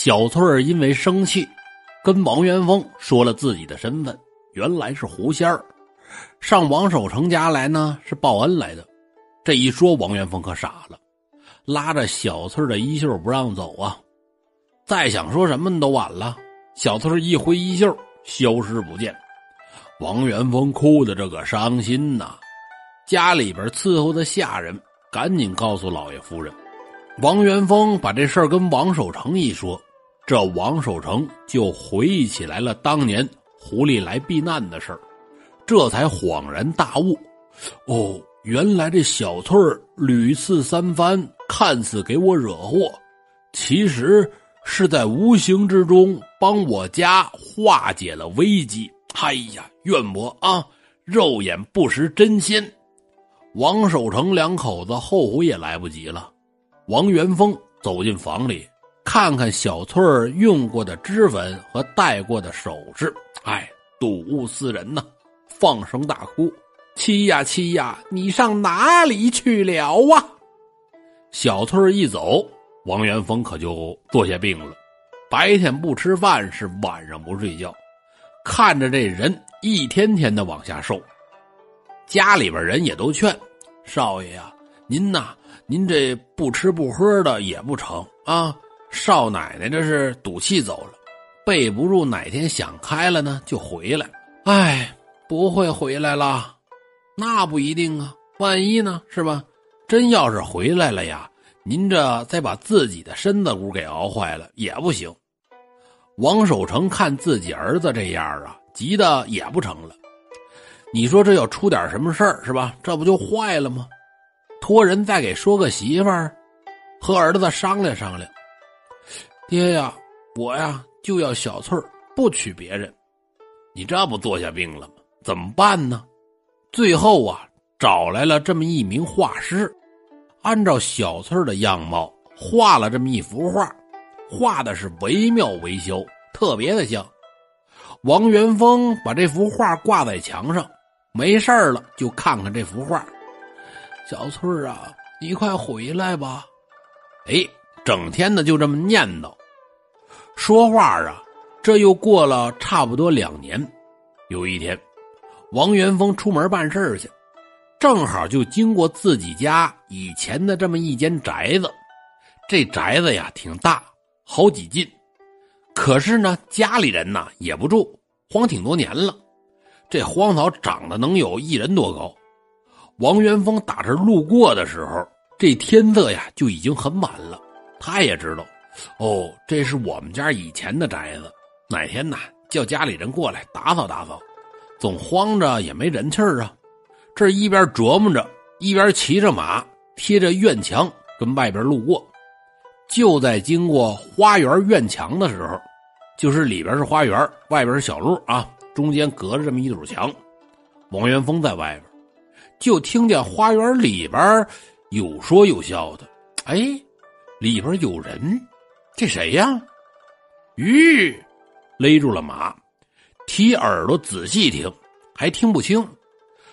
小翠儿因为生气，跟王元丰说了自己的身份，原来是狐仙儿，上王守成家来呢是报恩来的。这一说，王元丰可傻了，拉着小翠儿的衣袖不让走啊！再想说什么都晚了。小翠儿一挥衣袖，消失不见。王元丰哭的这个伤心呐，家里边伺候的下人赶紧告诉老爷夫人。王元丰把这事儿跟王守成一说，这王守成就回忆起来了当年狐狸来避难的事儿，这才恍然大悟。哦，原来这小翠儿屡次三番，看似给我惹祸，其实是在无形之中帮我家化解了危机。哎呀，怨我啊！肉眼不识真仙。王守成两口子后悔也来不及了。王元丰走进房里，看看小翠儿用过的脂粉和戴过的首饰，哎，睹物思人呐，放声大哭：“妻呀妻呀，你上哪里去了啊？”小翠儿一走，王元丰可就坐下病了，白天不吃饭，是晚上不睡觉。看着这人一天天的往下瘦，家里边人也都劝少爷呀：“您呐，您这不吃不喝的也不成啊。”少奶奶这是赌气走了，备不住哪天想开了呢就回来。哎，不会回来了，那不一定啊，万一呢是吧？真要是回来了呀，您这再把自己的身子骨给熬坏了也不行。王守成看自己儿子这样啊，急得也不成了。你说这要出点什么事儿是吧？这不就坏了吗？托人再给说个媳妇儿，和儿子商量商量。爹呀，我呀就要小翠儿，不娶别人。你这不坐下病了吗？怎么办呢？最后啊，找来了这么一名画师，按照小翠儿的样貌画了这么一幅画。画的是惟妙惟肖，特别的像。王元丰把这幅画挂在墙上，没事了就看看这幅画。小翠儿啊，你快回来吧！哎，整天的就这么念叨。说话啊，这又过了差不多两年。有一天，王元丰出门办事去，正好就经过自己家以前的这么一间宅子。这宅子呀，挺大。好几进，可是呢，家里人呐也不住，荒挺多年了。这荒草长得能有一人多高。王元丰打这路过的时候，这天色呀就已经很晚了。他也知道，哦，这是我们家以前的宅子，哪天呐叫家里人过来打扫打扫，总荒着也没人气儿啊。这一边琢磨着，一边骑着马，贴着院墙跟外边路过。就在经过花园院墙的时候，就是里边是花园，外边是小路啊，中间隔着这么一堵墙。王元丰在外边，就听见花园里边有说有笑的。哎，里边有人，这谁呀？吁，勒住了马，提耳朵仔细听，还听不清，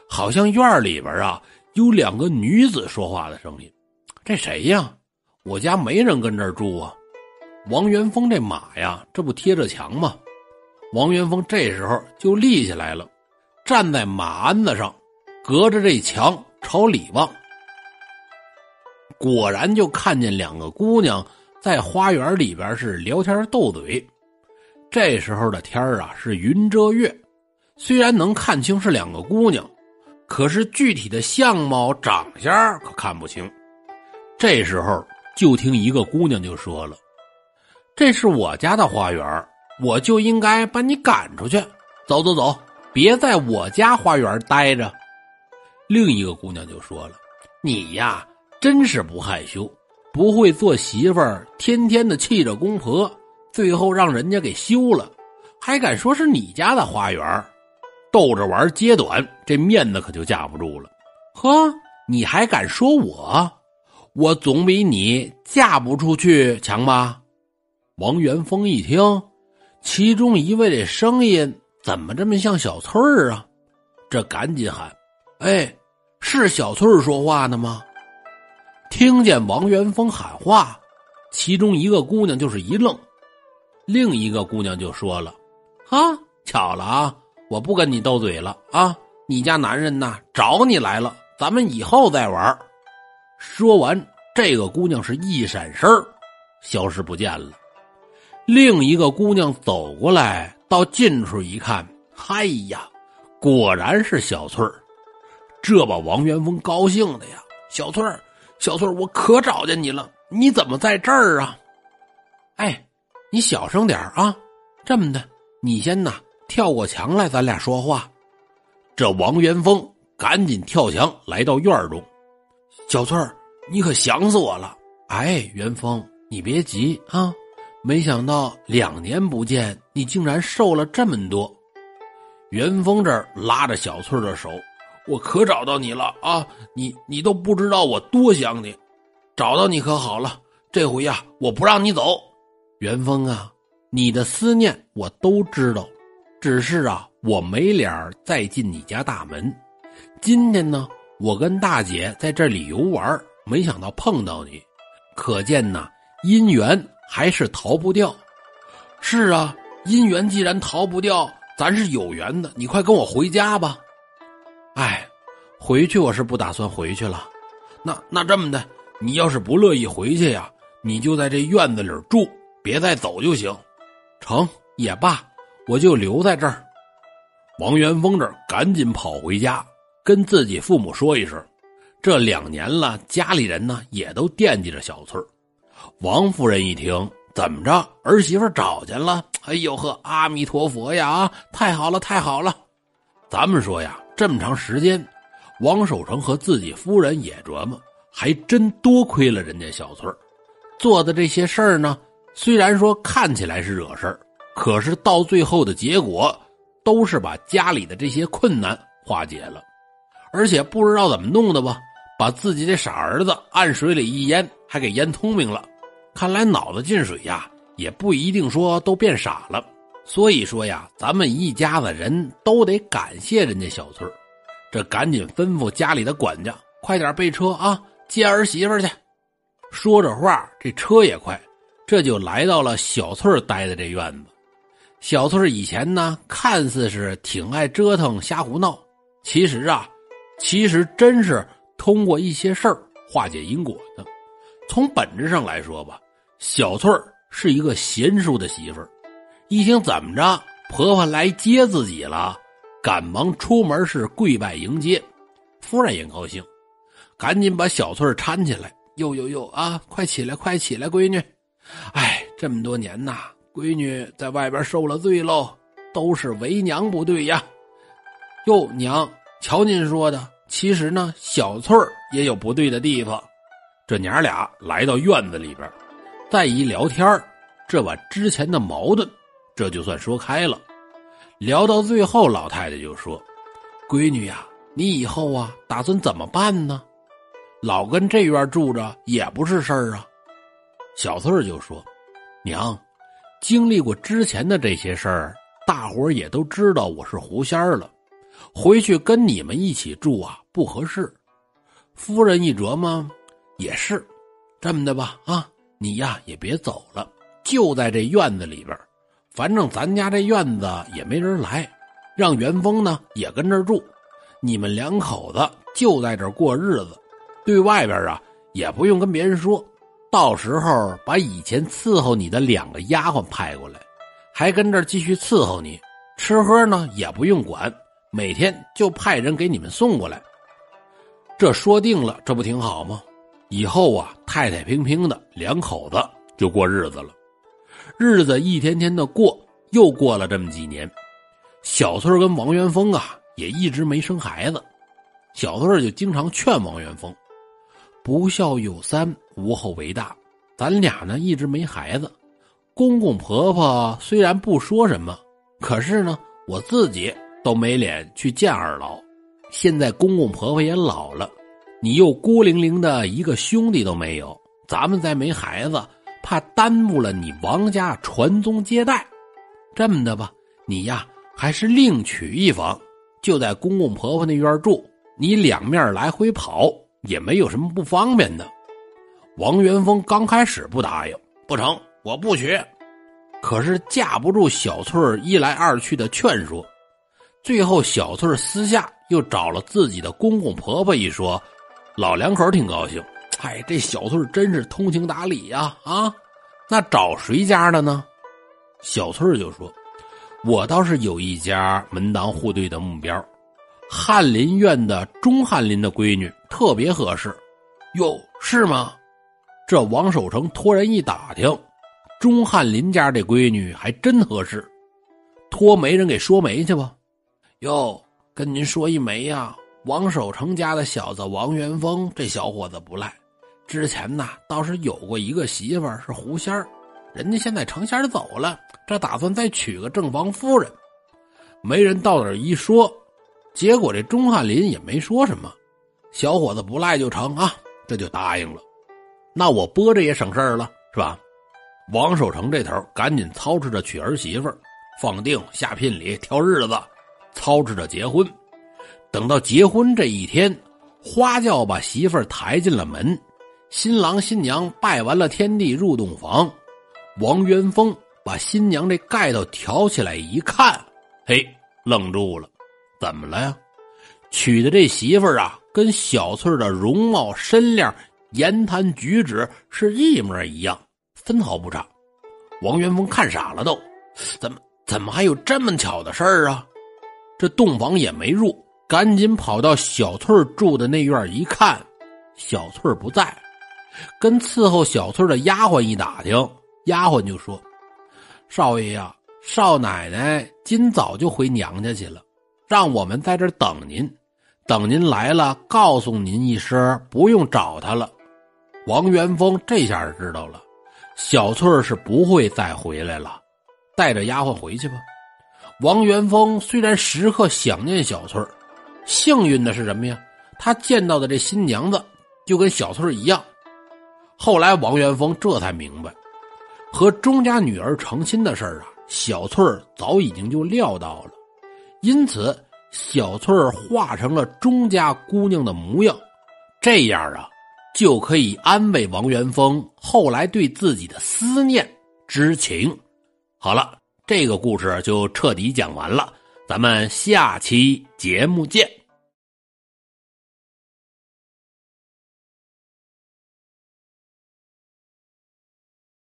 好像院里边啊有两个女子说话的声音。这谁呀？我家没人跟这儿住啊，王元丰这马呀，这不贴着墙吗？王元丰这时候就立起来了，站在马鞍子上，隔着这墙朝里望。果然就看见两个姑娘在花园里边是聊天斗嘴。这时候的天啊是云遮月，虽然能看清是两个姑娘，可是具体的相貌长相可看不清。这时候。就听一个姑娘就说了：“这是我家的花园，我就应该把你赶出去，走走走，别在我家花园待着。”另一个姑娘就说了：“你呀，真是不害羞，不会做媳妇儿，天天的气着公婆，最后让人家给休了，还敢说是你家的花园，逗着玩揭短，这面子可就架不住了。呵，你还敢说我？”我总比你嫁不出去强吧？王元丰一听，其中一位的声音怎么这么像小翠儿啊？这赶紧喊：“哎，是小翠儿说话呢吗？”听见王元丰喊话，其中一个姑娘就是一愣：“另一个姑娘就说了：“啊，巧了啊，我不跟你斗嘴了啊，你家男人呐找你来了，咱们以后再玩。”说完，这个姑娘是一闪身消失不见了。另一个姑娘走过来，到近处一看，嗨呀，果然是小翠儿。这把王元丰高兴的呀！小翠儿，小翠，我可找见你了！你怎么在这儿啊？哎，你小声点啊！这么的，你先呐跳过墙来，咱俩说话。这王元丰赶紧跳墙来到院中。小翠儿，你可想死我了！哎，元丰，你别急啊！没想到两年不见，你竟然瘦了这么多。元丰这儿拉着小翠儿的手。我可找到你了啊！你你都不知道我多想你，找到你可好了。这回呀，我不让你走。元丰啊，你的思念我都知道，只是啊，我没脸再进你家大门。今天呢，我跟大姐在这里游玩，没想到碰到你，可见呐，姻缘还是逃不掉。是啊，姻缘既然逃不掉，咱是有缘的。你快跟我回家吧。哎，回去我是不打算回去了。那那这么的，你要是不乐意回去呀，你就在这院子里住，别再走就行。成也罢，我就留在这儿。王元丰这赶紧跑回家，跟自己父母说一声。这两年了，家里人呢也都惦记着小翠儿。王夫人一听，怎么着，儿媳妇找见了？哎呦呵，阿弥陀佛呀！啊，太好了，太好了。咱们说呀。这么长时间，王守成和自己夫人也琢磨，还真多亏了人家小翠儿做的这些事儿呢。虽然说看起来是惹事儿，可是到最后的结果，都是把家里的这些困难化解了。而且不知道怎么弄的吧，把自己的傻儿子按水里一淹，还给淹聪明了。看来脑子进水呀，也不一定说都变傻了。所以说呀，咱们一家子人都得感谢人家小翠儿，这赶紧吩咐家里的管家快点备车啊，接儿媳妇去。说着话，这车也快，这就来到了小翠儿待的这院子。小翠儿以前呢，看似是挺爱折腾、瞎胡闹，其实啊，其实真是通过一些事儿化解因果的。从本质上来说吧，小翠儿是一个贤淑的媳妇儿。一听怎么着，婆婆来接自己了，赶忙出门是跪拜迎接。夫人也高兴，赶紧把小翠搀起来。哟哟哟啊，快起来，快起来，闺女！哎，这么多年呐，闺女在外边受了罪喽，都是为娘不对呀。哟，娘，瞧您说的，其实呢，小翠也有不对的地方。这娘俩来到院子里边，再一聊天这把之前的矛盾。这就算说开了，聊到最后，老太太就说：“闺女呀，你以后啊打算怎么办呢？老跟这院住着也不是事儿啊。”小翠儿就说：“娘，经历过之前的这些事儿，大伙儿也都知道我是狐仙儿了，回去跟你们一起住啊不合适。”夫人一琢磨，也是，这么的吧，啊，你呀也别走了，就在这院子里边。反正咱家这院子也没人来，让元丰呢也跟这儿住，你们两口子就在这儿过日子，对外边啊也不用跟别人说。到时候把以前伺候你的两个丫鬟派过来，还跟这儿继续伺候你，吃喝呢也不用管，每天就派人给你们送过来。这说定了，这不挺好吗？以后啊太太平平的，两口子就过日子了。日子一天天的过，又过了这么几年，小翠跟王元丰啊也一直没生孩子。小翠就经常劝王元丰：“不孝有三，无后为大。咱俩呢一直没孩子，公公婆婆虽然不说什么，可是呢我自己都没脸去见二老。现在公公婆婆也老了，你又孤零零的一个兄弟都没有，咱们再没孩子。”怕耽误了你王家传宗接代，这么的吧，你呀还是另娶一房，就在公公婆婆那院住，你两面来回跑也没有什么不方便的。王元丰刚开始不答应，不成，我不娶。可是架不住小翠一来二去的劝说，最后小翠私下又找了自己的公公婆婆一说，老两口挺高兴。哎，这小翠真是通情达理呀！啊，那找谁家的呢？小翠就说：“我倒是有一家门当户对的目标，翰林院的钟翰林的闺女特别合适。”哟，是吗？这王守成托人一打听。钟翰林家这闺女还真合适，托媒人给说媒去吧。哟，跟您说一媒呀，王守成家的小子王元丰，这小伙子不赖。之前呢倒是有过一个媳妇是狐仙儿，人家现在成仙走了，这打算再娶个正房夫人。媒人到那儿一说，结果这钟汉林也没说什么，小伙子不赖就成啊，这就答应了。那我播着也省事儿了，是吧？王守成这头赶紧操持着娶儿媳妇放定下聘礼挑日子，操持着结婚。等到结婚这一天，花轿把媳妇抬进了门，新郎新娘拜完了天地入洞房。王元丰把新娘这盖头挑起来一看，嘿，愣住了，怎么了呀？娶的这媳妇儿啊，跟小翠的容貌身量、言谈举止是一模一样。分毫不差，王元丰看傻了，都怎么怎么还有这么巧的事儿啊？这洞房也没入，赶紧跑到小翠住的那院一看，小翠不在，跟伺候小翠的丫鬟一打听，丫鬟就说：“少爷呀，少奶奶今早就回娘家去了，让我们在这等您，等您来了告诉您一声，不用找他了。”王元丰这下知道了。小翠是不会再回来了，带着丫鬟回去吧。王元丰虽然时刻想念小翠，幸运的是什么呀？他见到的这新娘子就跟小翠一样。后来王元丰这才明白，和钟家女儿成亲的事儿啊，小翠儿早已经就料到了，因此小翠儿化成了钟家姑娘的模样，这样啊。就可以安慰王元丰后来对自己的思念之情。好了，这个故事就彻底讲完了，咱们下期节目见。